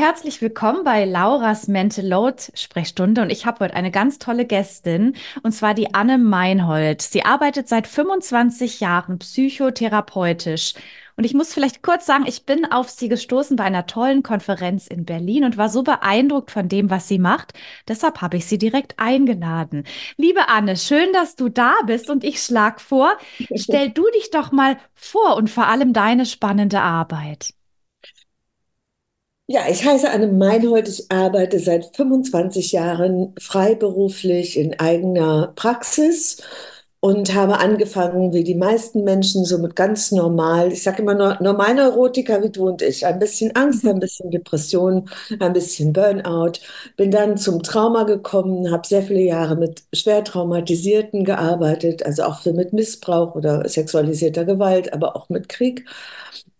Herzlich willkommen bei Lauras Mental Load Sprechstunde und ich habe heute eine ganz tolle Gästin und zwar die Anne Meinhold. Sie arbeitet seit 25 Jahren psychotherapeutisch und ich muss vielleicht kurz sagen, ich bin auf sie gestoßen bei einer tollen Konferenz in Berlin und war so beeindruckt von dem, was sie macht. Deshalb habe ich sie direkt eingeladen. Liebe Anne, schön, dass du da bist und ich schlag vor, stell du dich doch mal vor und vor allem deine spannende Arbeit. Ja, ich heiße Anne Meinhold. Ich arbeite seit 25 Jahren freiberuflich in eigener Praxis und habe angefangen, wie die meisten Menschen, so mit ganz normal, ich sage immer normal Neurotiker wie du und ich, ein bisschen Angst, ein bisschen Depression, ein bisschen Burnout. Bin dann zum Trauma gekommen, habe sehr viele Jahre mit schwer traumatisierten gearbeitet, also auch viel mit Missbrauch oder sexualisierter Gewalt, aber auch mit Krieg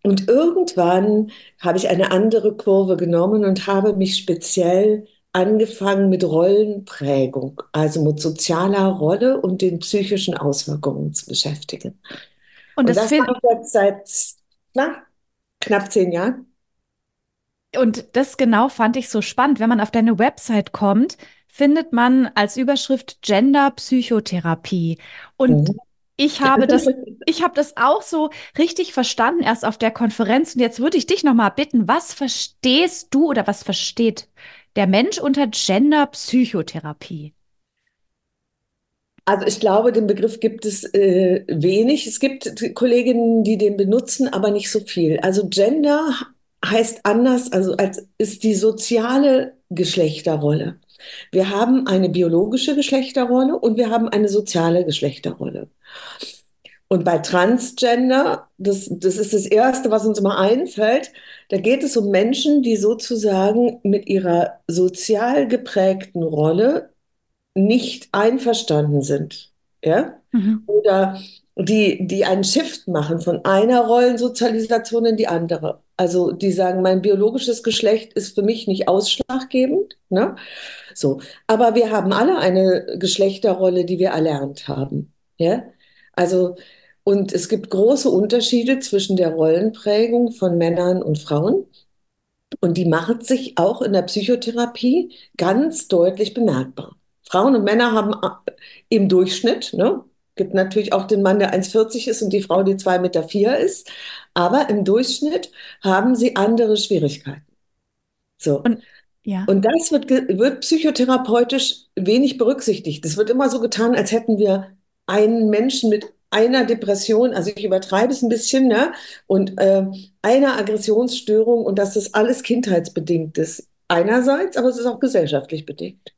und irgendwann habe ich eine andere Kurve genommen und habe mich speziell angefangen mit Rollenprägung, also mit sozialer Rolle und den psychischen Auswirkungen zu beschäftigen. Und das, und das mache ich jetzt seit na, knapp zehn Jahren. Und das genau fand ich so spannend. Wenn man auf deine Website kommt, findet man als Überschrift Gender Psychotherapie. Und mhm. Ich habe das, ich habe das auch so richtig verstanden erst auf der Konferenz. Und jetzt würde ich dich noch mal bitten, was verstehst du oder was versteht der Mensch unter Gender-Psychotherapie? Also ich glaube, den Begriff gibt es äh, wenig. Es gibt Kolleginnen, die den benutzen, aber nicht so viel. Also Gender heißt anders, also als ist die soziale Geschlechterrolle. Wir haben eine biologische Geschlechterrolle und wir haben eine soziale Geschlechterrolle. Und bei Transgender, das, das ist das Erste, was uns immer einfällt, da geht es um Menschen, die sozusagen mit ihrer sozial geprägten Rolle nicht einverstanden sind. Ja? Mhm. Oder die, die einen Shift machen von einer Rollensozialisation in die andere. Also die sagen, mein biologisches Geschlecht ist für mich nicht ausschlaggebend. Ne? So. Aber wir haben alle eine Geschlechterrolle, die wir erlernt haben. Ja? Also, und es gibt große Unterschiede zwischen der Rollenprägung von Männern und Frauen. Und die macht sich auch in der Psychotherapie ganz deutlich bemerkbar. Frauen und Männer haben äh, im Durchschnitt, ne, gibt natürlich auch den Mann, der 1,40 ist und die Frau, die 2,4 Meter ist, aber im Durchschnitt haben sie andere Schwierigkeiten. So. Und, ja. und das wird, wird psychotherapeutisch wenig berücksichtigt. Es wird immer so getan, als hätten wir einen Menschen mit einer Depression, also ich übertreibe es ein bisschen, ne? und äh, einer Aggressionsstörung und dass das alles kindheitsbedingt ist. Einerseits, aber es ist auch gesellschaftlich bedingt.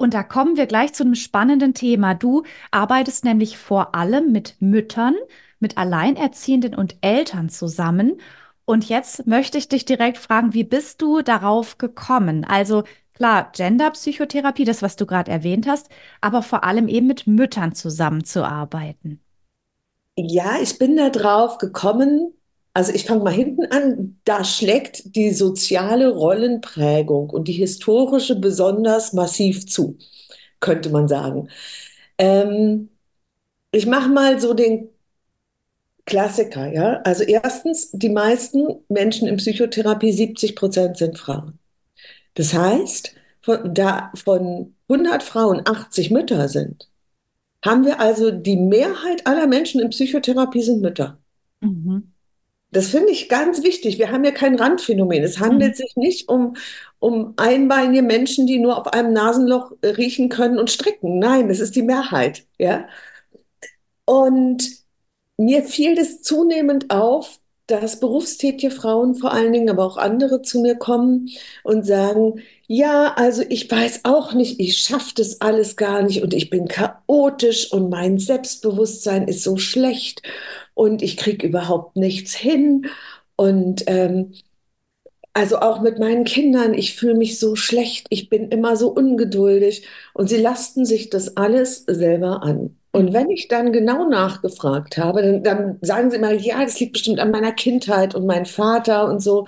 Und da kommen wir gleich zu einem spannenden Thema. Du arbeitest nämlich vor allem mit Müttern, mit Alleinerziehenden und Eltern zusammen. Und jetzt möchte ich dich direkt fragen, wie bist du darauf gekommen? Also Klar, Genderpsychotherapie, das, was du gerade erwähnt hast, aber vor allem eben mit Müttern zusammenzuarbeiten. Ja, ich bin da drauf gekommen. Also ich fange mal hinten an. Da schlägt die soziale Rollenprägung und die historische besonders massiv zu, könnte man sagen. Ähm, ich mache mal so den Klassiker, ja. Also erstens, die meisten Menschen in Psychotherapie, 70 Prozent sind Frauen. Das heißt, von, da von 100 Frauen 80 Mütter sind, haben wir also die Mehrheit aller Menschen in Psychotherapie sind Mütter. Mhm. Das finde ich ganz wichtig. Wir haben ja kein Randphänomen. Es handelt mhm. sich nicht um, um einbeinige Menschen, die nur auf einem Nasenloch riechen können und stricken. Nein, es ist die Mehrheit. Ja? Und mir fiel es zunehmend auf, dass berufstätige Frauen vor allen Dingen, aber auch andere zu mir kommen und sagen, ja, also ich weiß auch nicht, ich schaffe das alles gar nicht und ich bin chaotisch und mein Selbstbewusstsein ist so schlecht und ich kriege überhaupt nichts hin. Und ähm, also auch mit meinen Kindern, ich fühle mich so schlecht, ich bin immer so ungeduldig und sie lasten sich das alles selber an. Und wenn ich dann genau nachgefragt habe, dann, dann sagen sie immer, ja, das liegt bestimmt an meiner Kindheit und meinem Vater und so.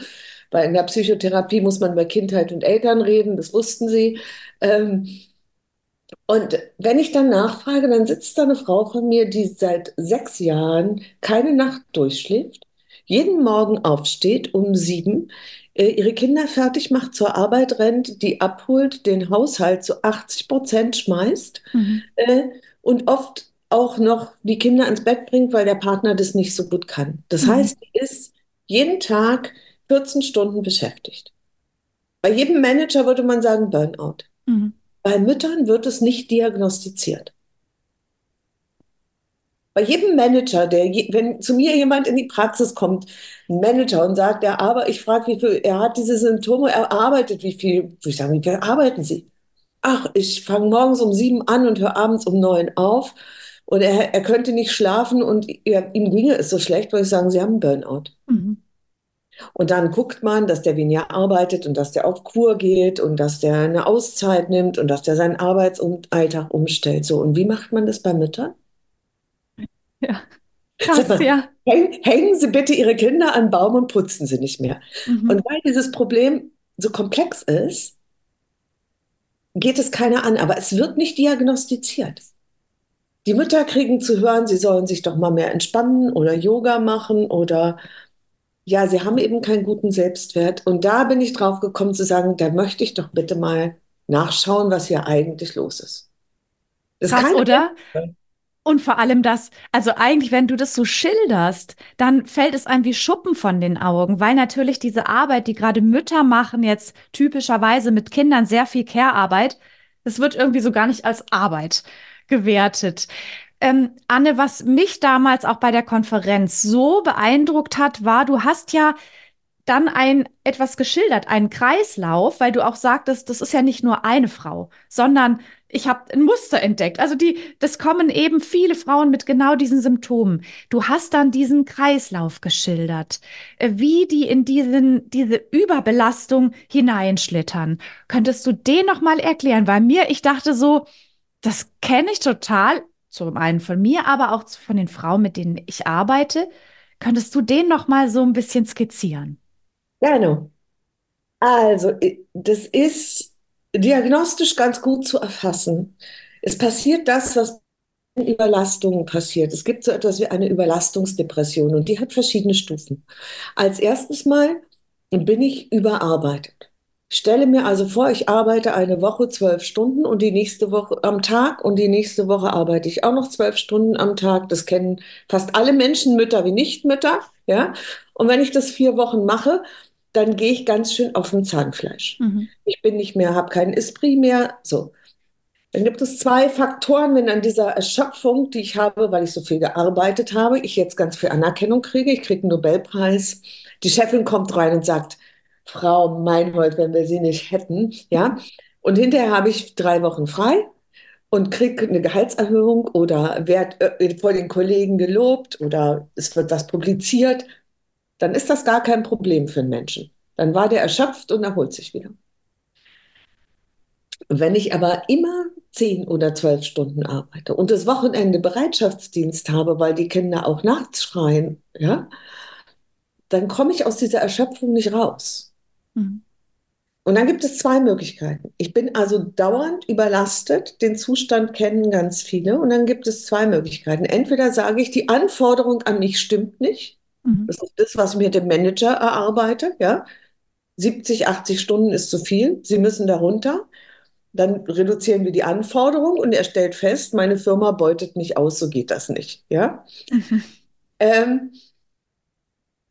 Weil in der Psychotherapie muss man über Kindheit und Eltern reden, das wussten sie. Ähm, und wenn ich dann nachfrage, dann sitzt da eine Frau von mir, die seit sechs Jahren keine Nacht durchschläft, jeden Morgen aufsteht um sieben, äh, ihre Kinder fertig macht, zur Arbeit rennt, die abholt, den Haushalt zu 80 Prozent schmeißt mhm. äh, und oft auch noch die Kinder ins Bett bringt, weil der Partner das nicht so gut kann. Das mhm. heißt, sie ist jeden Tag 14 Stunden beschäftigt. Bei jedem Manager würde man sagen Burnout. Mhm. Bei Müttern wird es nicht diagnostiziert. Bei jedem Manager, der, wenn zu mir jemand in die Praxis kommt, ein Manager und sagt, er arbeitet, ich frage, wie viel, er hat diese Symptome, er arbeitet, wie viel, ich sage, wie viel arbeiten Sie? Ach, ich fange morgens um sieben an und höre abends um neun auf. Und er, er könnte nicht schlafen und er, ihm ginge es so schlecht, weil ich sagen, Sie haben einen Burnout. Mhm. Und dann guckt man, dass der weniger arbeitet und dass der auf Kur geht und dass der eine Auszeit nimmt und dass der seinen Arbeitsalltag umstellt. So, und wie macht man das bei Müttern? Ja. Krass, mal, ja. Hängen Sie bitte Ihre Kinder an Baum und putzen sie nicht mehr. Mhm. Und weil dieses Problem so komplex ist, geht es keiner an, aber es wird nicht diagnostiziert. Die Mütter kriegen zu hören, sie sollen sich doch mal mehr entspannen oder Yoga machen oder ja, sie haben eben keinen guten Selbstwert. Und da bin ich drauf gekommen zu sagen, da möchte ich doch bitte mal nachschauen, was hier eigentlich los ist. Das Krass, oder? Welt. Und vor allem das, also eigentlich, wenn du das so schilderst, dann fällt es einem wie Schuppen von den Augen, weil natürlich diese Arbeit, die gerade Mütter machen, jetzt typischerweise mit Kindern sehr viel Care-Arbeit, das wird irgendwie so gar nicht als Arbeit gewertet. Ähm, Anne, was mich damals auch bei der Konferenz so beeindruckt hat, war, du hast ja dann ein etwas geschildert, einen Kreislauf, weil du auch sagtest, das ist ja nicht nur eine Frau, sondern ich habe ein Muster entdeckt. Also die, das kommen eben viele Frauen mit genau diesen Symptomen. Du hast dann diesen Kreislauf geschildert, äh, wie die in diesen, diese Überbelastung hineinschlittern. Könntest du den noch mal erklären? Weil mir, ich dachte so, das kenne ich total, zum einen von mir, aber auch von den Frauen, mit denen ich arbeite. Könntest du den noch mal so ein bisschen skizzieren? Gerne. Also, das ist diagnostisch ganz gut zu erfassen. Es passiert das, was in Überlastungen passiert. Es gibt so etwas wie eine Überlastungsdepression und die hat verschiedene Stufen. Als erstes Mal bin ich überarbeitet. Stelle mir also vor, ich arbeite eine Woche zwölf Stunden und die nächste Woche am Tag und die nächste Woche arbeite ich auch noch zwölf Stunden am Tag. Das kennen fast alle Menschen, Mütter wie Nichtmütter. Ja? Und wenn ich das vier Wochen mache, dann gehe ich ganz schön auf dem Zahnfleisch. Mhm. Ich bin nicht mehr, habe keinen Esprit mehr. So. Dann gibt es zwei Faktoren, wenn an dieser Erschöpfung, die ich habe, weil ich so viel gearbeitet habe, ich jetzt ganz viel Anerkennung kriege. Ich kriege einen Nobelpreis. Die Chefin kommt rein und sagt, Frau Meinhold, wenn wir Sie nicht hätten, ja. Und hinterher habe ich drei Wochen frei und kriege eine Gehaltserhöhung oder werde äh, vor den Kollegen gelobt oder es wird das publiziert dann ist das gar kein Problem für einen Menschen. Dann war der erschöpft und erholt sich wieder. Wenn ich aber immer zehn oder zwölf Stunden arbeite und das Wochenende Bereitschaftsdienst habe, weil die Kinder auch nachts schreien, ja, dann komme ich aus dieser Erschöpfung nicht raus. Mhm. Und dann gibt es zwei Möglichkeiten. Ich bin also dauernd überlastet, den Zustand kennen ganz viele. Und dann gibt es zwei Möglichkeiten. Entweder sage ich, die Anforderung an mich stimmt nicht. Mhm. Das ist das, was mit dem Manager erarbeite. Ja? 70, 80 Stunden ist zu viel. Sie müssen darunter. Dann reduzieren wir die Anforderung und er stellt fest, meine Firma beutet mich aus, so geht das nicht. Ja? Mhm. Ähm,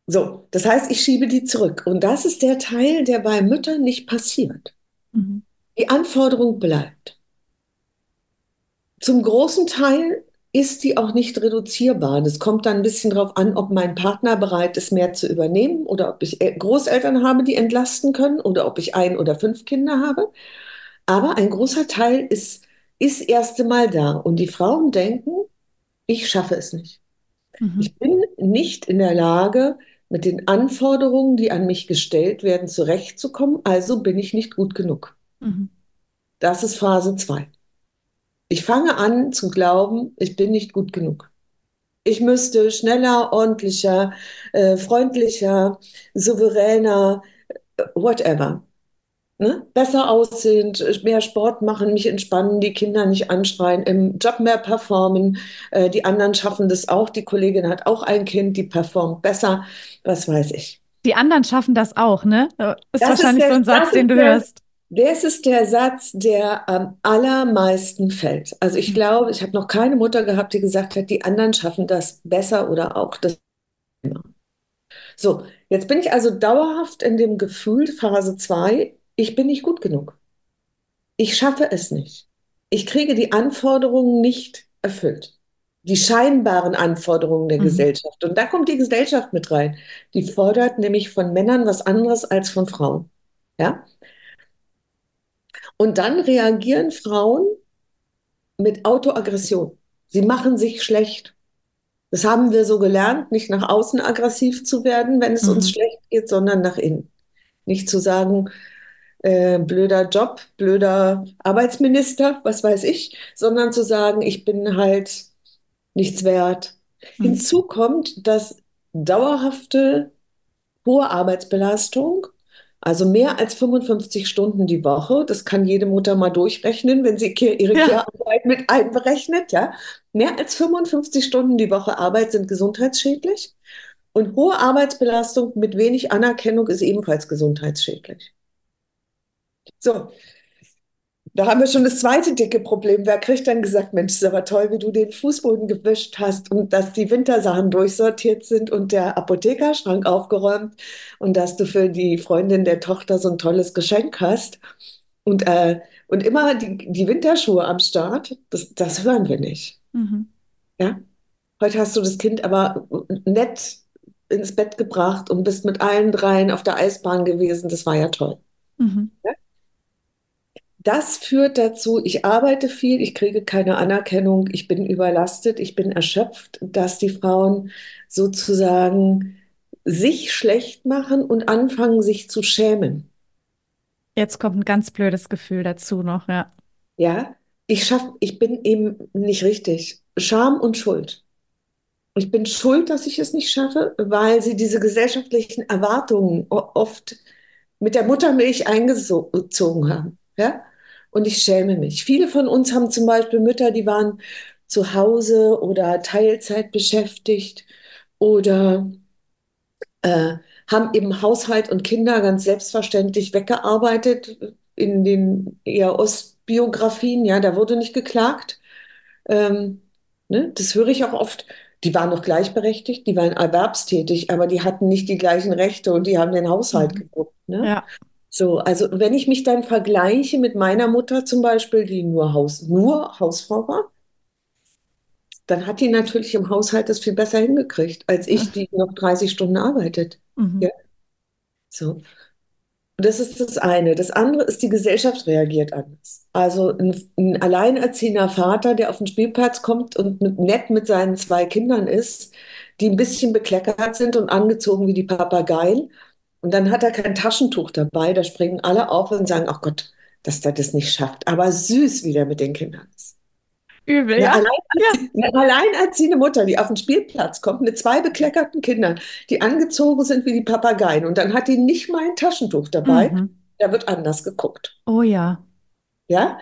so, das heißt, ich schiebe die zurück. Und das ist der Teil, der bei Müttern nicht passiert. Mhm. Die Anforderung bleibt. Zum großen Teil ist die auch nicht reduzierbar. Das kommt dann ein bisschen darauf an, ob mein Partner bereit ist, mehr zu übernehmen oder ob ich Großeltern habe, die entlasten können oder ob ich ein oder fünf Kinder habe. Aber ein großer Teil ist, ist erst einmal da. Und die Frauen denken, ich schaffe es nicht. Mhm. Ich bin nicht in der Lage, mit den Anforderungen, die an mich gestellt werden, zurechtzukommen. Also bin ich nicht gut genug. Mhm. Das ist Phase 2. Ich fange an zu glauben, ich bin nicht gut genug. Ich müsste schneller, ordentlicher, äh, freundlicher, souveräner, äh, whatever. Ne? Besser aussehend, mehr Sport machen, mich entspannen, die Kinder nicht anschreien, im Job mehr performen. Äh, die anderen schaffen das auch. Die Kollegin hat auch ein Kind, die performt besser. Was weiß ich. Die anderen schaffen das auch, ne? Ist das wahrscheinlich ist der, so ein Satz, den du der, hörst. Das ist der Satz, der am allermeisten fällt. Also ich mhm. glaube, ich habe noch keine Mutter gehabt, die gesagt hat, die anderen schaffen das besser oder auch das. So, jetzt bin ich also dauerhaft in dem Gefühl, Phase 2, ich bin nicht gut genug. Ich schaffe es nicht. Ich kriege die Anforderungen nicht erfüllt. Die scheinbaren Anforderungen der mhm. Gesellschaft. Und da kommt die Gesellschaft mit rein. Die fordert nämlich von Männern was anderes als von Frauen. Ja? Und dann reagieren Frauen mit Autoaggression. Sie machen sich schlecht. Das haben wir so gelernt, nicht nach außen aggressiv zu werden, wenn es mhm. uns schlecht geht, sondern nach innen. Nicht zu sagen, äh, blöder Job, blöder Arbeitsminister, was weiß ich, sondern zu sagen, ich bin halt nichts wert. Mhm. Hinzu kommt, dass dauerhafte hohe Arbeitsbelastung also mehr als 55 Stunden die Woche, das kann jede Mutter mal durchrechnen, wenn sie ihre ja. Care-Arbeit mit einberechnet, ja. Mehr als 55 Stunden die Woche Arbeit sind gesundheitsschädlich. Und hohe Arbeitsbelastung mit wenig Anerkennung ist ebenfalls gesundheitsschädlich. So, da haben wir schon das zweite dicke Problem. Wer kriegt dann gesagt, Mensch, ist aber toll, wie du den Fußboden gewischt hast und dass die Wintersachen durchsortiert sind und der Apothekerschrank aufgeräumt und dass du für die Freundin der Tochter so ein tolles Geschenk hast. Und, äh, und immer die, die Winterschuhe am Start, das, das hören wir nicht. Mhm. Ja? Heute hast du das Kind aber nett ins Bett gebracht und bist mit allen dreien auf der Eisbahn gewesen. Das war ja toll. Mhm. Ja? Das führt dazu, ich arbeite viel, ich kriege keine Anerkennung, ich bin überlastet, ich bin erschöpft, dass die Frauen sozusagen sich schlecht machen und anfangen, sich zu schämen. Jetzt kommt ein ganz blödes Gefühl dazu noch, ja. Ja, ich schaff, ich bin eben nicht richtig. Scham und Schuld. Ich bin schuld, dass ich es nicht schaffe, weil sie diese gesellschaftlichen Erwartungen oft mit der Muttermilch eingezogen haben. Ja? Und ich schäme mich. Viele von uns haben zum Beispiel Mütter, die waren zu Hause oder Teilzeit beschäftigt oder äh, haben eben Haushalt und Kinder ganz selbstverständlich weggearbeitet in den eher Ostbiografien. Ja, da wurde nicht geklagt. Ähm, ne, das höre ich auch oft. Die waren noch gleichberechtigt, die waren erwerbstätig, aber die hatten nicht die gleichen Rechte und die haben den Haushalt mhm. geguckt. Ne? Ja. So, also wenn ich mich dann vergleiche mit meiner Mutter zum Beispiel, die nur, Haus, nur Hausfrau war, dann hat die natürlich im Haushalt das viel besser hingekriegt, als ich, die noch 30 Stunden arbeitet. Mhm. Ja. So. Das ist das eine. Das andere ist, die Gesellschaft reagiert anders. Also ein, ein alleinerziehender Vater, der auf den Spielplatz kommt und mit, nett mit seinen zwei Kindern ist, die ein bisschen bekleckert sind und angezogen wie die Papageien und dann hat er kein Taschentuch dabei. Da springen alle auf und sagen, ach Gott, dass der das nicht schafft. Aber süß, wie der mit den Kindern ist. Übel, eine ja. Alleinerzie ja. Eine alleinerziehende Mutter, die auf den Spielplatz kommt mit zwei bekleckerten Kindern, die angezogen sind wie die Papageien. Und dann hat die nicht mal ein Taschentuch dabei. Mhm. Da wird anders geguckt. Oh ja. Ja,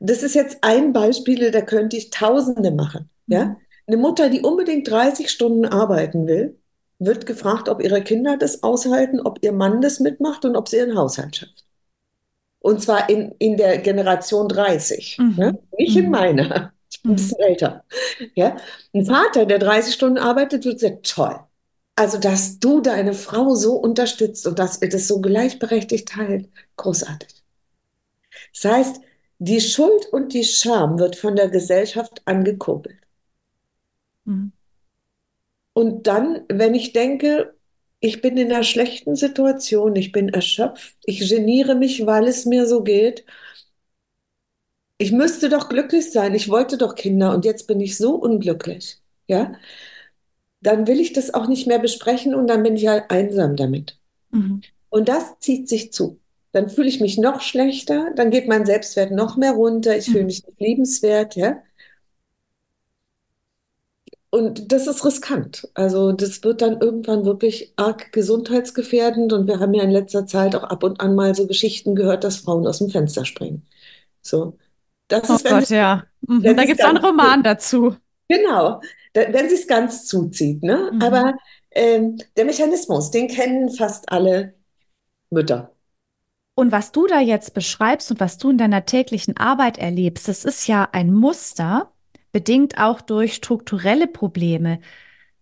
das ist jetzt ein Beispiel, da könnte ich Tausende machen. Ja, mhm. eine Mutter, die unbedingt 30 Stunden arbeiten will, wird gefragt, ob ihre Kinder das aushalten, ob ihr Mann das mitmacht und ob sie ihren Haushalt schafft. Und zwar in, in der Generation 30, mhm. ne? nicht mhm. in meiner. Ich bin ein bisschen mhm. älter. Ja? Ein Vater, der 30 Stunden arbeitet, wird sagen, toll. Also, dass du deine Frau so unterstützt und dass ihr das so gleichberechtigt teilt, großartig. Das heißt, die Schuld und die Scham wird von der Gesellschaft angekurbelt. Mhm. Und dann, wenn ich denke, ich bin in einer schlechten Situation, ich bin erschöpft, ich geniere mich, weil es mir so geht. Ich müsste doch glücklich sein, ich wollte doch Kinder und jetzt bin ich so unglücklich, ja? Dann will ich das auch nicht mehr besprechen und dann bin ich halt einsam damit. Mhm. Und das zieht sich zu. Dann fühle ich mich noch schlechter, dann geht mein Selbstwert noch mehr runter, ich mhm. fühle mich nicht liebenswert, ja? Und das ist riskant. Also das wird dann irgendwann wirklich arg gesundheitsgefährdend. Und wir haben ja in letzter Zeit auch ab und an mal so Geschichten gehört, dass Frauen aus dem Fenster springen. So. Das oh ist, Gott, ja. Mhm. Da gibt es einen Roman dazu. Genau, da, wenn sie es ganz zuzieht. Ne? Mhm. Aber ähm, der Mechanismus, den kennen fast alle Mütter. Und was du da jetzt beschreibst und was du in deiner täglichen Arbeit erlebst, das ist ja ein Muster, bedingt auch durch strukturelle Probleme.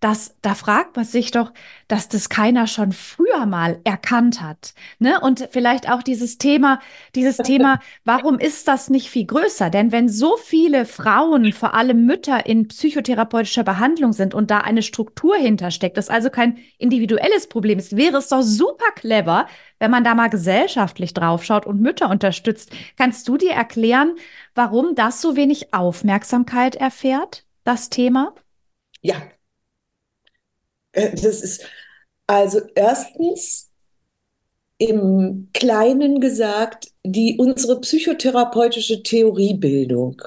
Das, da fragt man sich doch, dass das keiner schon früher mal erkannt hat. Ne? Und vielleicht auch dieses Thema, dieses Thema, warum ist das nicht viel größer? Denn wenn so viele Frauen, vor allem Mütter, in psychotherapeutischer Behandlung sind und da eine Struktur hintersteckt, das also kein individuelles Problem ist, wäre es doch super clever, wenn man da mal gesellschaftlich draufschaut und Mütter unterstützt. Kannst du dir erklären, warum das so wenig Aufmerksamkeit erfährt, das Thema? Ja. Äh, das ist also erstens im Kleinen gesagt, die unsere psychotherapeutische Theoriebildung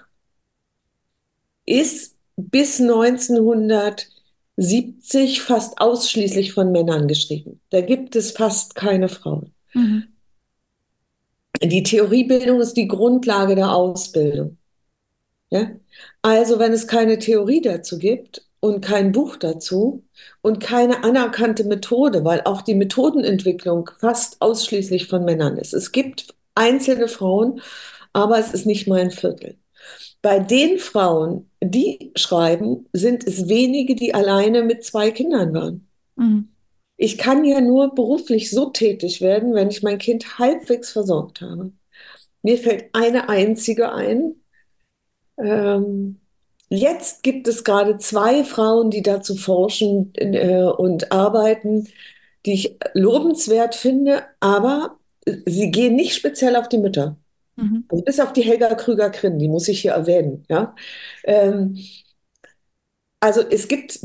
ist bis 1970 fast ausschließlich von Männern geschrieben. Da gibt es fast keine Frauen. Mhm. Die Theoriebildung ist die Grundlage der Ausbildung. Ja? Also wenn es keine Theorie dazu gibt und kein Buch dazu und keine anerkannte Methode, weil auch die Methodenentwicklung fast ausschließlich von Männern ist. Es gibt einzelne Frauen, aber es ist nicht mal ein Viertel. Bei den Frauen, die schreiben, sind es wenige, die alleine mit zwei Kindern waren. Mhm. Ich kann ja nur beruflich so tätig werden, wenn ich mein Kind halbwegs versorgt habe. Mir fällt eine einzige ein. Ähm, jetzt gibt es gerade zwei Frauen, die dazu forschen äh, und arbeiten, die ich lobenswert finde, aber sie gehen nicht speziell auf die Mütter. Mhm. Also bis auf die Helga Krüger-Krinn, die muss ich hier erwähnen. Ja? Ähm, also es gibt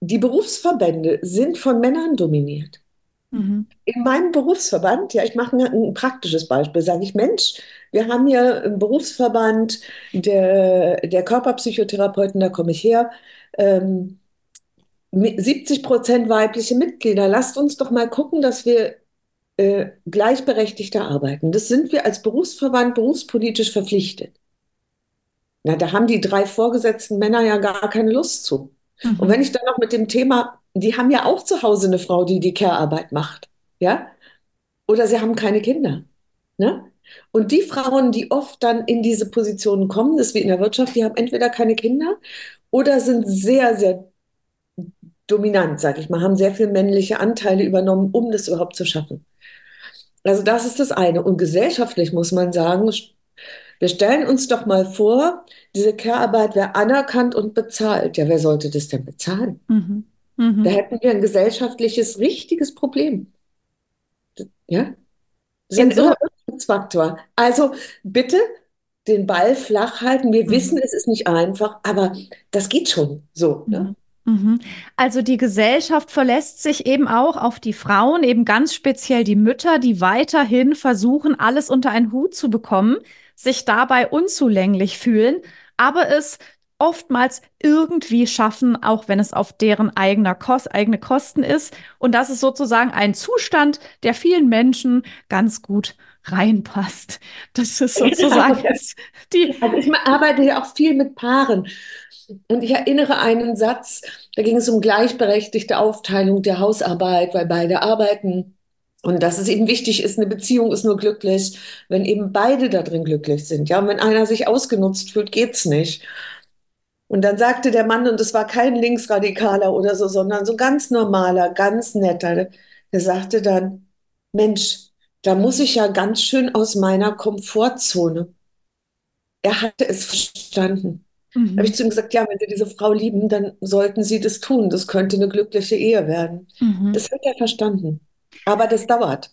die Berufsverbände sind von Männern dominiert. Mhm. In meinem Berufsverband, ja, ich mache ein, ein praktisches Beispiel, sage ich, Mensch, wir haben hier einen Berufsverband der, der Körperpsychotherapeuten, da komme ich her, ähm, 70 Prozent weibliche Mitglieder. Lasst uns doch mal gucken, dass wir äh, gleichberechtigter arbeiten. Das sind wir als Berufsverband berufspolitisch verpflichtet. Na, da haben die drei vorgesetzten Männer ja gar keine Lust zu. Mhm. Und wenn ich dann noch mit dem Thema, die haben ja auch zu Hause eine Frau, die die Care-Arbeit macht, ja? Oder sie haben keine Kinder, ne? Und die Frauen, die oft dann in diese Positionen kommen, das ist wie in der Wirtschaft, die haben entweder keine Kinder oder sind sehr, sehr dominant, sag ich mal, haben sehr viel männliche Anteile übernommen, um das überhaupt zu schaffen. Also das ist das eine. Und gesellschaftlich muss man sagen, wir stellen uns doch mal vor, diese Care-Arbeit wäre anerkannt und bezahlt. Ja, wer sollte das denn bezahlen? Mhm. Mhm. Da hätten wir ein gesellschaftliches, richtiges Problem. Ja? Das ist ein Irrungsfaktor. Also bitte den Ball flach halten. Wir mhm. wissen, es ist nicht einfach, aber das geht schon so. Ne? Mhm. Mhm. Also die Gesellschaft verlässt sich eben auch auf die Frauen, eben ganz speziell die Mütter, die weiterhin versuchen, alles unter einen Hut zu bekommen, sich dabei unzulänglich fühlen, aber es oftmals irgendwie schaffen, auch wenn es auf deren eigener Kost, eigene Kosten ist. Und das ist sozusagen ein Zustand, der vielen Menschen ganz gut reinpasst. Das ist sozusagen ja, die. Also ich arbeite ja auch viel mit Paaren. Und ich erinnere einen Satz, da ging es um gleichberechtigte Aufteilung der Hausarbeit, weil beide arbeiten. Und dass es eben wichtig ist, eine Beziehung ist nur glücklich, wenn eben beide da drin glücklich sind. Ja, und wenn einer sich ausgenutzt fühlt, geht's nicht. Und dann sagte der Mann, und es war kein Linksradikaler oder so, sondern so ganz normaler, ganz netter, der sagte dann, Mensch, da muss ich ja ganz schön aus meiner Komfortzone. Er hatte es verstanden. Mhm. Habe ich zu ihm gesagt, ja, wenn Sie diese Frau lieben, dann sollten Sie das tun. Das könnte eine glückliche Ehe werden. Mhm. Das hat er verstanden. Aber das dauert.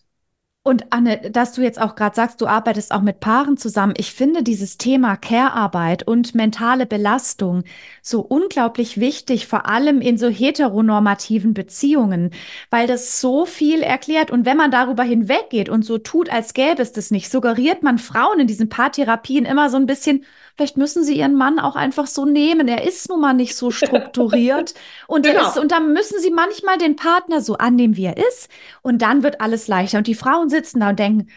Und Anne, dass du jetzt auch gerade sagst, du arbeitest auch mit Paaren zusammen. Ich finde dieses Thema Care-Arbeit und mentale Belastung so unglaublich wichtig, vor allem in so heteronormativen Beziehungen, weil das so viel erklärt. Und wenn man darüber hinweggeht und so tut, als gäbe es das nicht, suggeriert man Frauen in diesen Paartherapien immer so ein bisschen, Vielleicht müssen sie ihren Mann auch einfach so nehmen. Er ist nun mal nicht so strukturiert. Und, genau. ist, und dann müssen sie manchmal den Partner so annehmen, wie er ist. Und dann wird alles leichter. Und die Frauen sitzen da und denken,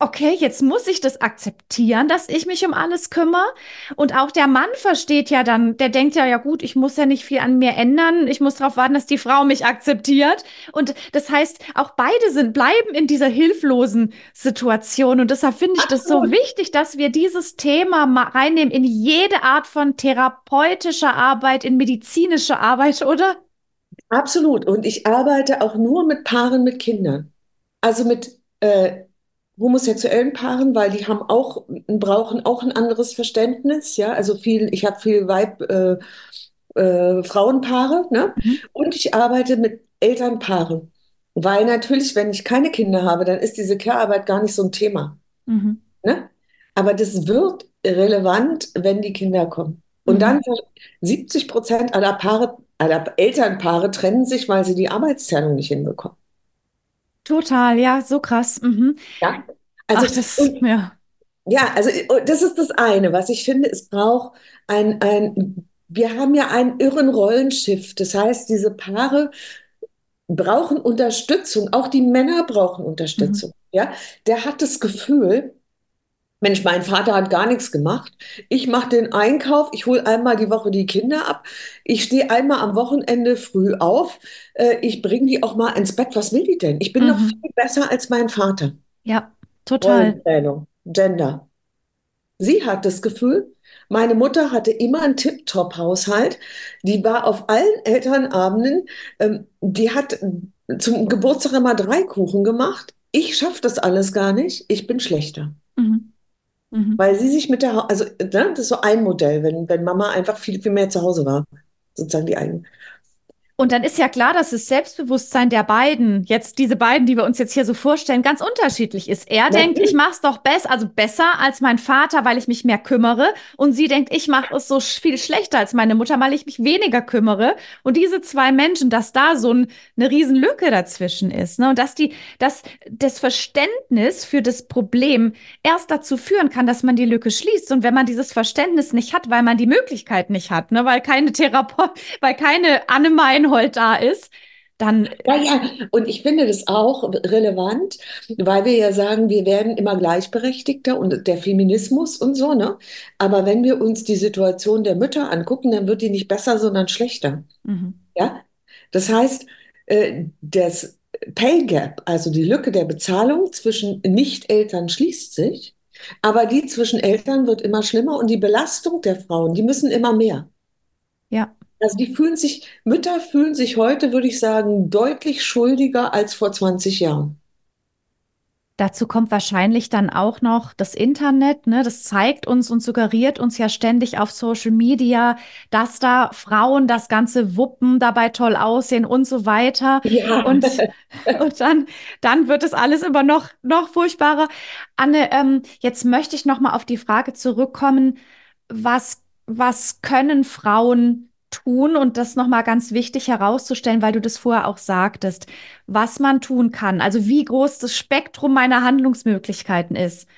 okay, jetzt muss ich das akzeptieren, dass ich mich um alles kümmere. Und auch der Mann versteht ja dann, der denkt ja, ja gut, ich muss ja nicht viel an mir ändern. Ich muss darauf warten, dass die Frau mich akzeptiert. Und das heißt, auch beide sind, bleiben in dieser hilflosen Situation. Und deshalb finde ich das so wichtig, dass wir dieses Thema mal reinnehmen in jede Art von therapeutischer Arbeit, in medizinischer Arbeit, oder? Absolut. Und ich arbeite auch nur mit Paaren mit Kindern. Also mit äh, homosexuellen Paaren, weil die haben auch, brauchen auch ein anderes Verständnis, ja, also viel, ich habe viel Weib, äh, äh, Frauenpaare, ne? Mhm. Und ich arbeite mit Elternpaaren, weil natürlich, wenn ich keine Kinder habe, dann ist diese Care-Arbeit gar nicht so ein Thema, mhm. ne? Aber das wird relevant, wenn die Kinder kommen. Und mhm. dann 70 Prozent aller Paare, aller Elternpaare trennen sich, weil sie die Arbeitsteilung nicht hinbekommen. Total, ja, so krass. Mhm. Ja, also Ach, das, und, ja. Ja, also oh, das ist das eine, was ich finde, es braucht ein, ein, wir haben ja einen irren Rollenschiff. Das heißt, diese Paare brauchen Unterstützung, auch die Männer brauchen Unterstützung. Mhm. Ja, der hat das Gefühl, Mensch, mein Vater hat gar nichts gemacht. Ich mache den Einkauf, ich hole einmal die Woche die Kinder ab, ich stehe einmal am Wochenende früh auf, äh, ich bringe die auch mal ins Bett. Was will die denn? Ich bin mhm. noch viel besser als mein Vater. Ja, total. Gender. Sie hat das Gefühl, meine Mutter hatte immer einen Tip-Top-Haushalt. Die war auf allen Elternabenden, ähm, die hat zum Geburtstag immer drei Kuchen gemacht. Ich schaffe das alles gar nicht. Ich bin schlechter. Mhm. Mhm. Weil sie sich mit der, also ne, das ist so ein Modell, wenn, wenn Mama einfach viel, viel mehr zu Hause war, sozusagen die eigene. Und dann ist ja klar, dass das Selbstbewusstsein der beiden, jetzt diese beiden, die wir uns jetzt hier so vorstellen, ganz unterschiedlich ist. Er Natürlich. denkt, ich mache es doch besser, also besser als mein Vater, weil ich mich mehr kümmere. Und sie denkt, ich mache es so viel schlechter als meine Mutter, weil ich mich weniger kümmere. Und diese zwei Menschen, dass da so ein, eine Riesenlücke dazwischen ist. Ne? Und dass die, dass das Verständnis für das Problem erst dazu führen kann, dass man die Lücke schließt. Und wenn man dieses Verständnis nicht hat, weil man die Möglichkeit nicht hat, ne? weil keine Therapeut, weil keine Annemein Reinhold da ist, dann. Ja, ja, und ich finde das auch relevant, weil wir ja sagen, wir werden immer gleichberechtigter und der Feminismus und so, ne? Aber wenn wir uns die Situation der Mütter angucken, dann wird die nicht besser, sondern schlechter. Mhm. Ja? Das heißt, äh, das Pay Gap, also die Lücke der Bezahlung zwischen Nicht-Eltern schließt sich, aber die zwischen Eltern wird immer schlimmer und die Belastung der Frauen, die müssen immer mehr. Ja. Also die fühlen sich, Mütter fühlen sich heute, würde ich sagen, deutlich schuldiger als vor 20 Jahren. Dazu kommt wahrscheinlich dann auch noch das Internet. Ne? Das zeigt uns und suggeriert uns ja ständig auf Social Media, dass da Frauen das ganze Wuppen dabei toll aussehen und so weiter. Ja. Und, und dann, dann wird es alles immer noch, noch furchtbarer. Anne, ähm, jetzt möchte ich noch mal auf die Frage zurückkommen, was, was können Frauen tun und das nochmal ganz wichtig herauszustellen, weil du das vorher auch sagtest, was man tun kann, also wie groß das Spektrum meiner Handlungsmöglichkeiten ist,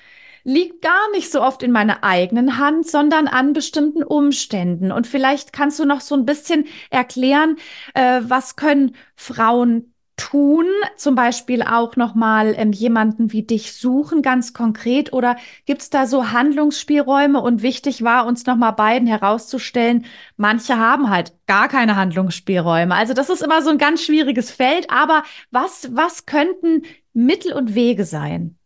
liegt gar nicht so oft in meiner eigenen Hand, sondern an bestimmten Umständen. Und vielleicht kannst du noch so ein bisschen erklären, äh, was können Frauen tun, zum Beispiel auch nochmal ähm, jemanden wie dich suchen, ganz konkret? Oder gibt es da so Handlungsspielräume? Und wichtig war uns nochmal beiden herauszustellen, manche haben halt gar keine Handlungsspielräume. Also das ist immer so ein ganz schwieriges Feld. Aber was, was könnten Mittel und Wege sein?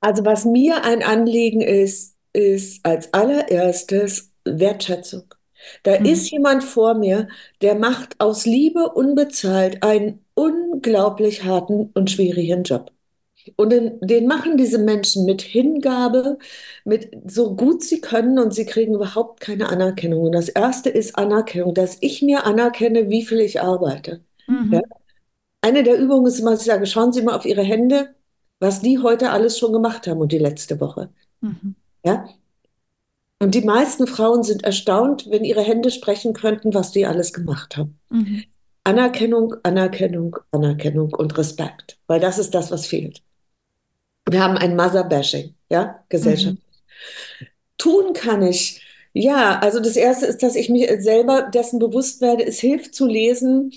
Also was mir ein Anliegen ist, ist als allererstes Wertschätzung. Da mhm. ist jemand vor mir, der macht aus Liebe unbezahlt einen unglaublich harten und schwierigen Job. Und den, den machen diese Menschen mit Hingabe, mit so gut sie können und sie kriegen überhaupt keine Anerkennung. Und das erste ist Anerkennung, dass ich mir anerkenne, wie viel ich arbeite. Ja? Mhm. Eine der Übungen ist immer, ich sage, schauen Sie mal auf Ihre Hände, was die heute alles schon gemacht haben und die letzte Woche. Mhm. Ja? Und die meisten Frauen sind erstaunt, wenn ihre Hände sprechen könnten, was die alles gemacht haben. Mhm. Anerkennung, Anerkennung, Anerkennung und Respekt, weil das ist das, was fehlt. Wir haben ein Mother-Bashing, ja, Gesellschaft. Mhm. Tun kann ich. Ja, also das erste ist, dass ich mir selber dessen bewusst werde, es hilft zu lesen,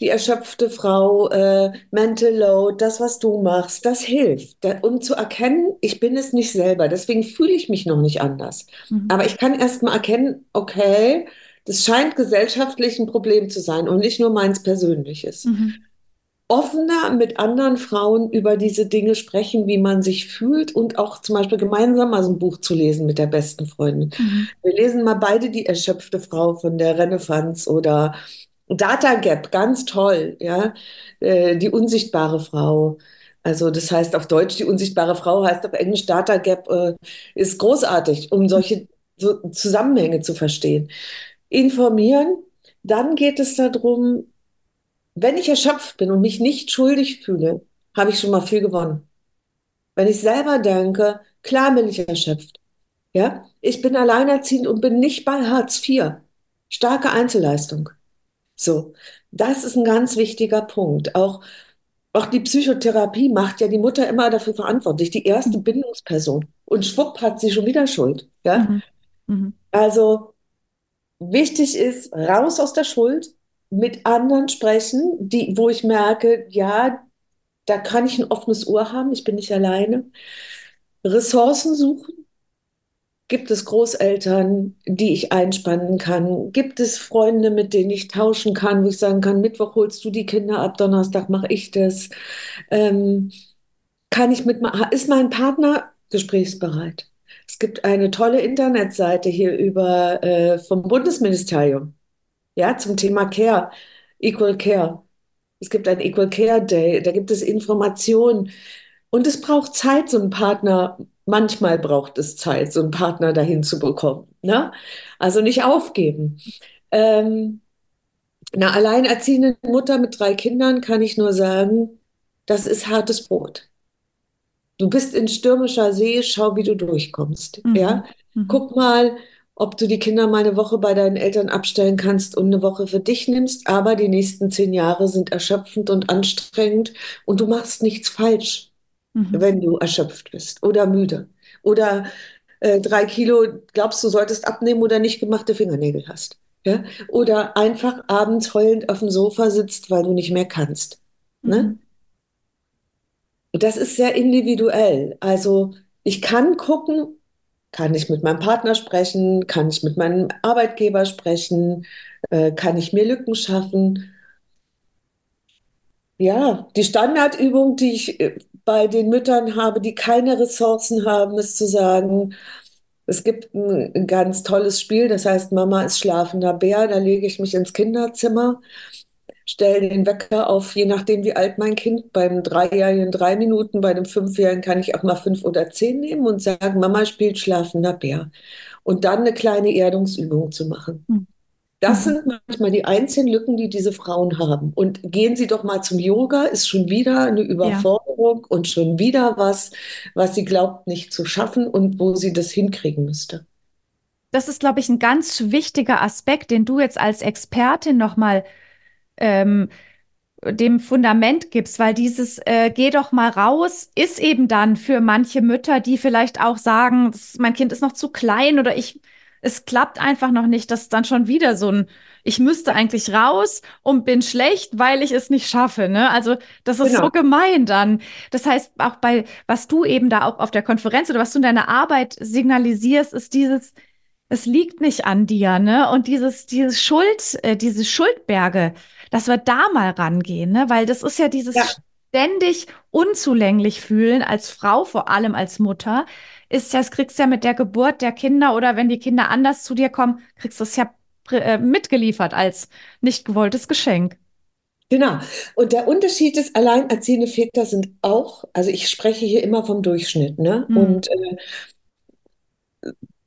die erschöpfte Frau, äh, Mental Load, das, was du machst, das hilft, da, um zu erkennen, ich bin es nicht selber. Deswegen fühle ich mich noch nicht anders. Mhm. Aber ich kann erst mal erkennen, okay, das scheint gesellschaftlich ein Problem zu sein und nicht nur meins persönliches. Mhm. Offener mit anderen Frauen über diese Dinge sprechen, wie man sich fühlt und auch zum Beispiel gemeinsam mal so ein Buch zu lesen mit der besten Freundin. Mhm. Wir lesen mal beide die erschöpfte Frau von der Renaissance oder Data Gap, ganz toll, ja. Äh, die unsichtbare Frau. Also das heißt auf Deutsch, die unsichtbare Frau heißt auf Englisch Data Gap, äh, ist großartig, um solche so Zusammenhänge zu verstehen. Informieren, dann geht es darum, wenn ich erschöpft bin und mich nicht schuldig fühle, habe ich schon mal viel gewonnen. Wenn ich selber denke, klar bin ich erschöpft. Ja, ich bin alleinerziehend und bin nicht bei Hartz IV. Starke Einzelleistung. So, das ist ein ganz wichtiger Punkt. Auch, auch die Psychotherapie macht ja die Mutter immer dafür verantwortlich, die erste Bindungsperson. Und schwupp hat sie schon wieder Schuld. Ja? Mhm. Mhm. Also wichtig ist, raus aus der Schuld, mit anderen sprechen, die, wo ich merke, ja, da kann ich ein offenes Ohr haben, ich bin nicht alleine. Ressourcen suchen. Gibt es Großeltern, die ich einspannen kann? Gibt es Freunde, mit denen ich tauschen kann, wo ich sagen kann, Mittwoch holst du die Kinder ab, Donnerstag mache ich das? Ähm, kann ich mit, ist mein Partner gesprächsbereit? Es gibt eine tolle Internetseite hier über äh, vom Bundesministerium, ja, zum Thema Care, Equal Care. Es gibt ein Equal Care Day, da gibt es Informationen. Und es braucht Zeit, so einen Partner, manchmal braucht es Zeit, so einen Partner dahin zu bekommen. Ne? Also nicht aufgeben. Ähm, einer alleinerziehenden Mutter mit drei Kindern kann ich nur sagen, das ist hartes Brot. Du bist in stürmischer See, schau, wie du durchkommst. Mhm. Ja? Mhm. Guck mal, ob du die Kinder mal eine Woche bei deinen Eltern abstellen kannst und eine Woche für dich nimmst, aber die nächsten zehn Jahre sind erschöpfend und anstrengend und du machst nichts falsch, Mhm. wenn du erschöpft bist oder müde oder äh, drei Kilo glaubst du solltest abnehmen oder nicht gemachte Fingernägel hast. Ja? Oder einfach abends heulend auf dem Sofa sitzt, weil du nicht mehr kannst. Ne? Mhm. Das ist sehr individuell. Also ich kann gucken, kann ich mit meinem Partner sprechen, kann ich mit meinem Arbeitgeber sprechen, äh, kann ich mir Lücken schaffen. Ja, die Standardübung, die ich äh, bei den Müttern habe, die keine Ressourcen haben, ist zu sagen, es gibt ein, ein ganz tolles Spiel, das heißt Mama ist schlafender Bär, da lege ich mich ins Kinderzimmer stelle den Wecker auf, je nachdem, wie alt mein Kind. Beim Dreijährigen drei Minuten, bei dem Fünfjährigen kann ich auch mal fünf oder zehn nehmen und sagen, Mama spielt schlafender Bär. Und dann eine kleine Erdungsübung zu machen. Das Mhm. sind manchmal die einzigen Lücken, die diese Frauen haben. Und gehen Sie doch mal zum Yoga, ist schon wieder eine Überforderung und schon wieder was, was sie glaubt nicht zu schaffen und wo sie das hinkriegen müsste. Das ist, glaube ich, ein ganz wichtiger Aspekt, den du jetzt als Expertin nochmal ähm, dem Fundament gibst, weil dieses äh, Geh doch mal raus ist eben dann für manche Mütter, die vielleicht auch sagen, mein Kind ist noch zu klein oder ich, es klappt einfach noch nicht, das ist dann schon wieder so ein, ich müsste eigentlich raus und bin schlecht, weil ich es nicht schaffe. Ne? Also das ist Genau. so gemein dann. Das heißt, auch bei, was du eben da auch auf der Konferenz oder was du in deiner Arbeit signalisierst, ist dieses, es liegt nicht an dir, ne? Und dieses, dieses Schuld, äh, diese Schuldberge, dass wir da mal rangehen, ne? Weil das ist ja dieses Ja. ständig unzulänglich fühlen als Frau, vor allem als Mutter, ist ja, das kriegst du ja mit der Geburt der Kinder oder wenn die Kinder anders zu dir kommen, kriegst du es ja äh, mitgeliefert als nicht gewolltes Geschenk. Genau. Und der Unterschied ist, alleinerziehende Väter sind auch, also ich spreche hier immer vom Durchschnitt, ne? Mhm. Und äh,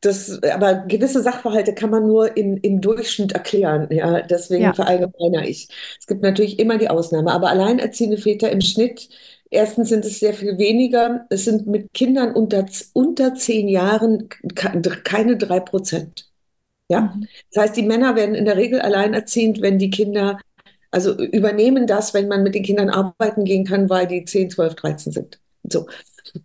das, aber gewisse Sachverhalte kann man nur im, im Durchschnitt erklären. Ja, deswegen Ja. verallgemeiner ich. Es gibt natürlich immer die Ausnahme, aber alleinerziehende Väter im Schnitt, erstens sind es sehr viel weniger. Es sind mit Kindern unter, unter zehn Jahren ke- keine drei Prozent. Ja, Mhm. das heißt, die Männer werden in der Regel alleinerziehend, wenn die Kinder, also übernehmen das, wenn man mit den Kindern arbeiten gehen kann, weil die 10, 12, 13 sind. So.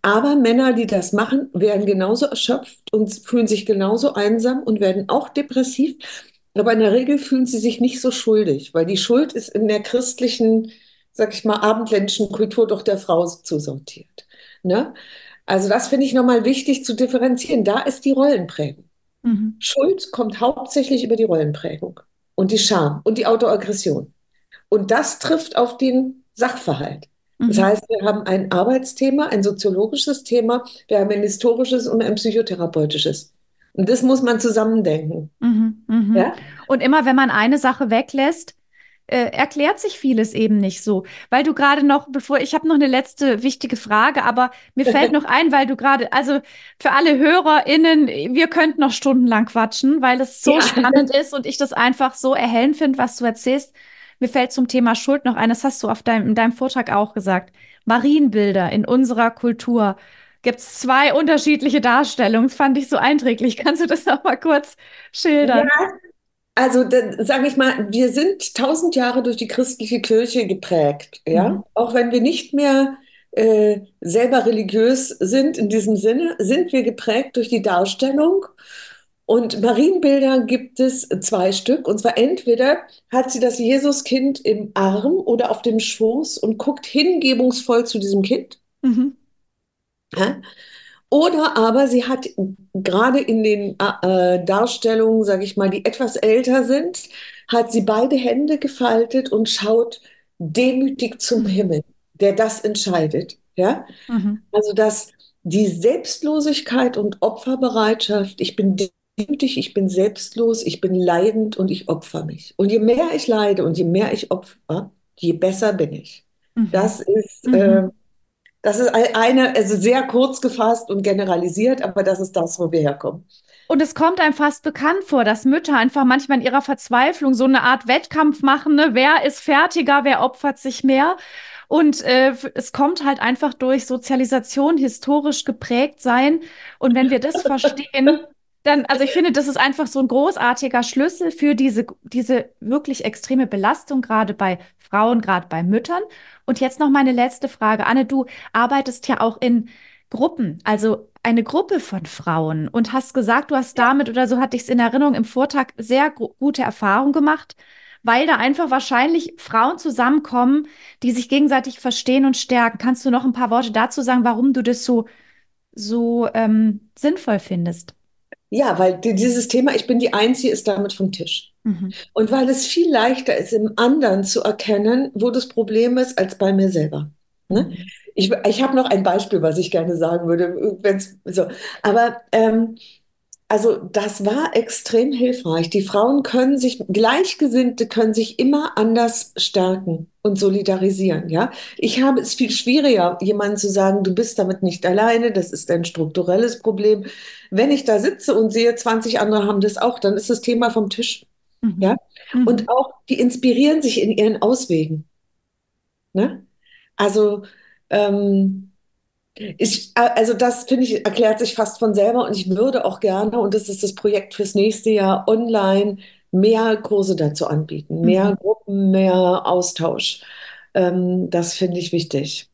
Aber Männer, die das machen, werden genauso erschöpft und fühlen sich genauso einsam und werden auch depressiv. Aber in der Regel fühlen sie sich nicht so schuldig, weil die Schuld ist in der christlichen, sag ich mal, abendländischen Kultur doch der Frau zusortiert. Ne? Also das finde ich nochmal wichtig zu differenzieren. Da ist die Rollenprägung. Mhm. Schuld kommt hauptsächlich über die Rollenprägung und die Scham und die Autoaggression. Und das trifft auf den Sachverhalt. Das Mhm. heißt, wir haben ein Arbeitsthema, ein soziologisches Thema, wir haben ein historisches und ein psychotherapeutisches. Und das muss man zusammendenken. Mhm. Mhm. Ja? Und immer wenn man eine Sache weglässt, äh, erklärt sich vieles eben nicht so. Weil du gerade noch, bevor, ich habe noch eine letzte wichtige Frage, aber mir fällt noch ein, weil du gerade, also für alle HörerInnen, wir könnten noch stundenlang quatschen, weil es so Ja. spannend ist und ich das einfach so erhellend finde, was du erzählst. Mir fällt zum Thema Schuld noch ein, das hast du auf deinem, in deinem Vortrag auch gesagt. Marienbilder in unserer Kultur gibt es zwei unterschiedliche Darstellungen. Das fand ich so einträglich. Kannst du das noch mal kurz schildern? Ja, also sage ich mal, wir sind tausend Jahre durch die christliche Kirche geprägt, ja. Mhm. Auch wenn wir nicht mehr äh, selber religiös sind in diesem Sinne, sind wir geprägt durch die Darstellung. Und Marienbilder gibt es zwei Stück. Und zwar entweder hat sie das Jesuskind im Arm oder auf dem Schoß und guckt hingebungsvoll zu diesem Kind. Mhm. Ja? Oder aber sie hat gerade in den äh, Darstellungen, sage ich mal, die etwas älter sind, hat sie beide Hände gefaltet und schaut demütig zum Himmel, der das entscheidet. Ja? Mhm. Also dass die Selbstlosigkeit und Opferbereitschaft, ich bin demütig, ich bin selbstlos, ich bin leidend und ich opfer mich. Und je mehr ich leide und je mehr ich opfer, je besser bin ich. Mhm. Das ist, Mhm. äh, das ist ein- eine, also sehr kurz gefasst und generalisiert, aber das ist das, wo wir herkommen. Und es kommt einem fast bekannt vor, dass Mütter einfach manchmal in ihrer Verzweiflung so eine Art Wettkampf machen, ne? Wer ist fertiger, wer opfert sich mehr? Und äh, es kommt halt einfach durch Sozialisation, historisch geprägt sein. Und wenn wir das verstehen, dann, also ich finde, das ist einfach so ein großartiger Schlüssel für diese, diese wirklich extreme Belastung, gerade bei Frauen, gerade bei Müttern. Und jetzt noch meine letzte Frage. Anne, du arbeitest ja auch in Gruppen, also eine Gruppe von Frauen und hast gesagt, du hast damit oder so hatte ich es in Erinnerung im Vortrag sehr gu- gute Erfahrungen gemacht, weil da einfach wahrscheinlich Frauen zusammenkommen, die sich gegenseitig verstehen und stärken. Kannst du noch ein paar Worte dazu sagen, warum du das so, so ähm, sinnvoll findest? Ja, weil die- dieses Thema, ich bin die Einzige, ist damit vom Tisch. Mhm. Und weil es viel leichter ist, im anderen zu erkennen, wo das Problem ist, als bei mir selber. Ne? Mhm. Ich, ich habe noch ein Beispiel, was ich gerne sagen würde, wenn's so. Aber ähm, also das war extrem hilfreich. Die Frauen können sich, Gleichgesinnte können sich immer anders stärken und solidarisieren. Ja, ich habe es viel schwieriger, jemandem zu sagen, du bist damit nicht alleine, das ist ein strukturelles Problem. Wenn ich da sitze und sehe, 20 andere haben das auch, dann ist das Thema vom Tisch. Mhm. Ja, Mhm. und auch die inspirieren sich in ihren Auswegen. Ne? Also ähm, ich, also das finde ich, erklärt sich fast von selber und ich würde auch gerne, und das ist das Projekt fürs nächste Jahr, online mehr Kurse dazu anbieten, mehr Mhm. Gruppen, mehr Austausch. Ähm, das finde ich wichtig.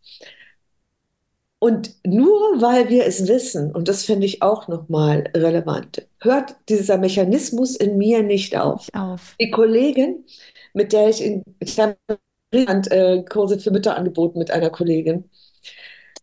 Und nur weil wir es wissen, und das finde ich auch nochmal relevant, hört dieser Mechanismus in mir nicht auf. Auf. Die Kollegin, mit der ich in, ich habe äh, Kurse für Mütter angeboten mit einer Kollegin.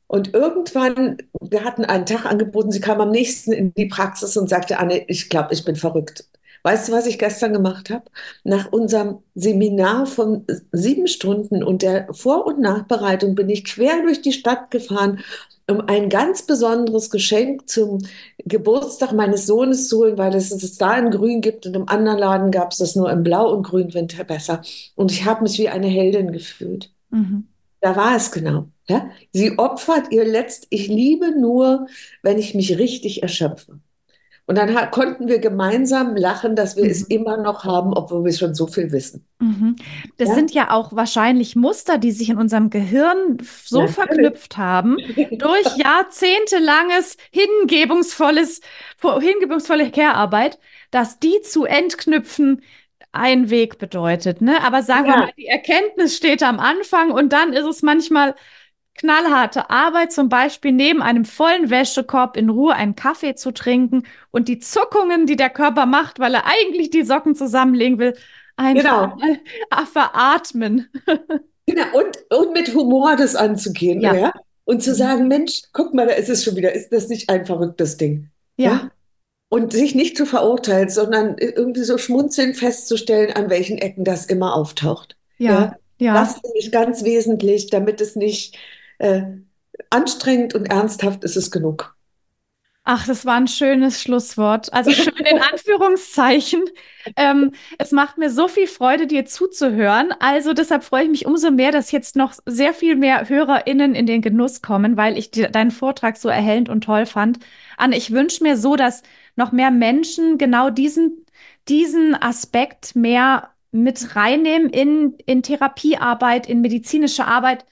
Und irgendwann, wir hatten einen Tag angeboten, sie kam am nächsten in die Praxis und sagte, Anne, ich glaube, ich bin verrückt. Weißt du, was ich gestern gemacht habe? Nach unserem Seminar von sieben Stunden und der Vor- und Nachbereitung bin ich quer durch die Stadt gefahren, um ein ganz besonderes Geschenk zum Geburtstag meines Sohnes zu holen, weil es es da in Grün gibt und im anderen Laden gab es das nur in Blau und Grün Winter besser. Und ich habe mich wie eine Heldin gefühlt. Mhm. Da war es genau. Ja? Sie opfert ihr Letzt. Ich liebe nur, wenn ich mich richtig erschöpfe. Und dann konnten wir gemeinsam lachen, dass wir mhm. es immer noch haben, obwohl wir schon so viel wissen. Mhm. Das ja? sind ja auch wahrscheinlich Muster, die sich in unserem Gehirn so Natürlich. verknüpft haben durch jahrzehntelanges hingebungsvolles, hingebungsvolle Care-Arbeit, dass die zu entknüpfen ein Weg bedeutet. Ne? Aber sagen ja. wir mal, die Erkenntnis steht am Anfang und dann ist es manchmal knallharte Arbeit, zum Beispiel neben einem vollen Wäschekorb in Ruhe einen Kaffee zu trinken und die Zuckungen, die der Körper macht, weil er eigentlich die Socken zusammenlegen will, einfach genau. mal veratmen. Genau, und, und mit Humor das anzugehen. Ja. ja. Und zu mhm. sagen, Mensch, guck mal, da ist es schon wieder. Ist das nicht ein verrücktes Ding? ja? ja? Und sich nicht zu verurteilen, sondern irgendwie so schmunzelnd festzustellen, an welchen Ecken das immer auftaucht. Ja, ja. ja. Das finde ich ganz wesentlich, damit es nicht äh, anstrengend und ernsthaft ist es genug. Ach, das war ein schönes Schlusswort. Also schön in Anführungszeichen. ähm, es macht mir so viel Freude, dir zuzuhören. Also deshalb freue ich mich umso mehr, dass jetzt noch sehr viel mehr HörerInnen in den Genuss kommen, weil ich deinen Vortrag so erhellend und toll fand. Anne, ich wünsche mir so, dass noch mehr Menschen genau diesen, diesen Aspekt mehr mit reinnehmen in, in Therapiearbeit, in medizinische Arbeit,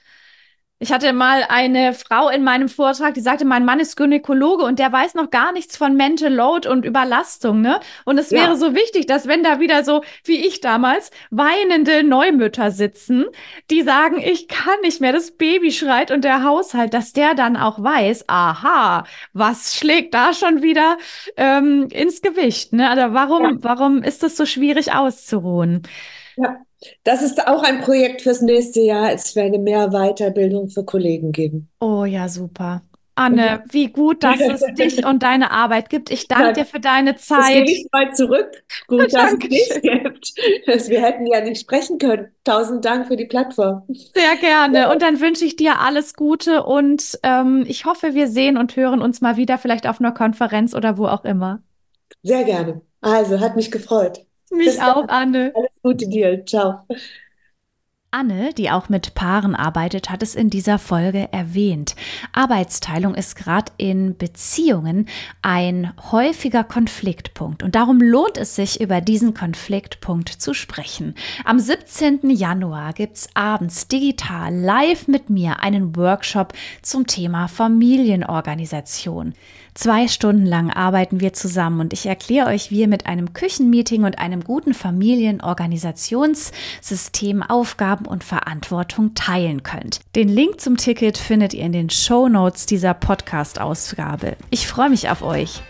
ich hatte mal eine Frau in meinem Vortrag, die sagte, mein Mann ist Gynäkologe und der weiß noch gar nichts von Mental Load und Überlastung, ne? Und es ja. wäre so wichtig, dass wenn da wieder so, wie ich damals, weinende Neumütter sitzen, die sagen, ich kann nicht mehr, das Baby schreit und der Haushalt, dass der dann auch weiß, aha, was schlägt da schon wieder ähm, ins Gewicht, ne? Also warum, ja. warum ist es so schwierig auszuruhen? Ja. Das ist auch ein Projekt fürs nächste Jahr. Es werde mehr Weiterbildung für Kollegen geben. Oh ja, super. Anne, wie gut, dass es dich und deine Arbeit gibt. Ich danke dir für deine Zeit. Ich mal zurück. Gut, dass es dich gibt. Wir hätten ja nicht sprechen können. Tausend Dank für die Plattform. Sehr gerne. Und dann wünsche ich dir alles Gute und ähm, ich hoffe, wir sehen und hören uns mal wieder, vielleicht auf einer Konferenz oder wo auch immer. Sehr gerne. Also, hat mich gefreut. Mich Bis auch, dann. Anne. Alles Gute dir. Ciao. Anne, die auch mit Paaren arbeitet, hat es in dieser Folge erwähnt. Arbeitsteilung ist gerade in Beziehungen ein häufiger Konfliktpunkt und darum lohnt es sich, über diesen Konfliktpunkt zu sprechen. Am 17. Januar gibt es abends digital live mit mir einen Workshop zum Thema Familienorganisation. Zwei Stunden lang arbeiten wir zusammen und ich erkläre euch, wie ihr mit einem Küchenmeeting und einem guten Familienorganisationssystem Aufgaben und Verantwortung teilen könnt. Den Link zum Ticket findet ihr in den Show Notes dieser Podcast-Ausgabe. Ich freue mich auf euch.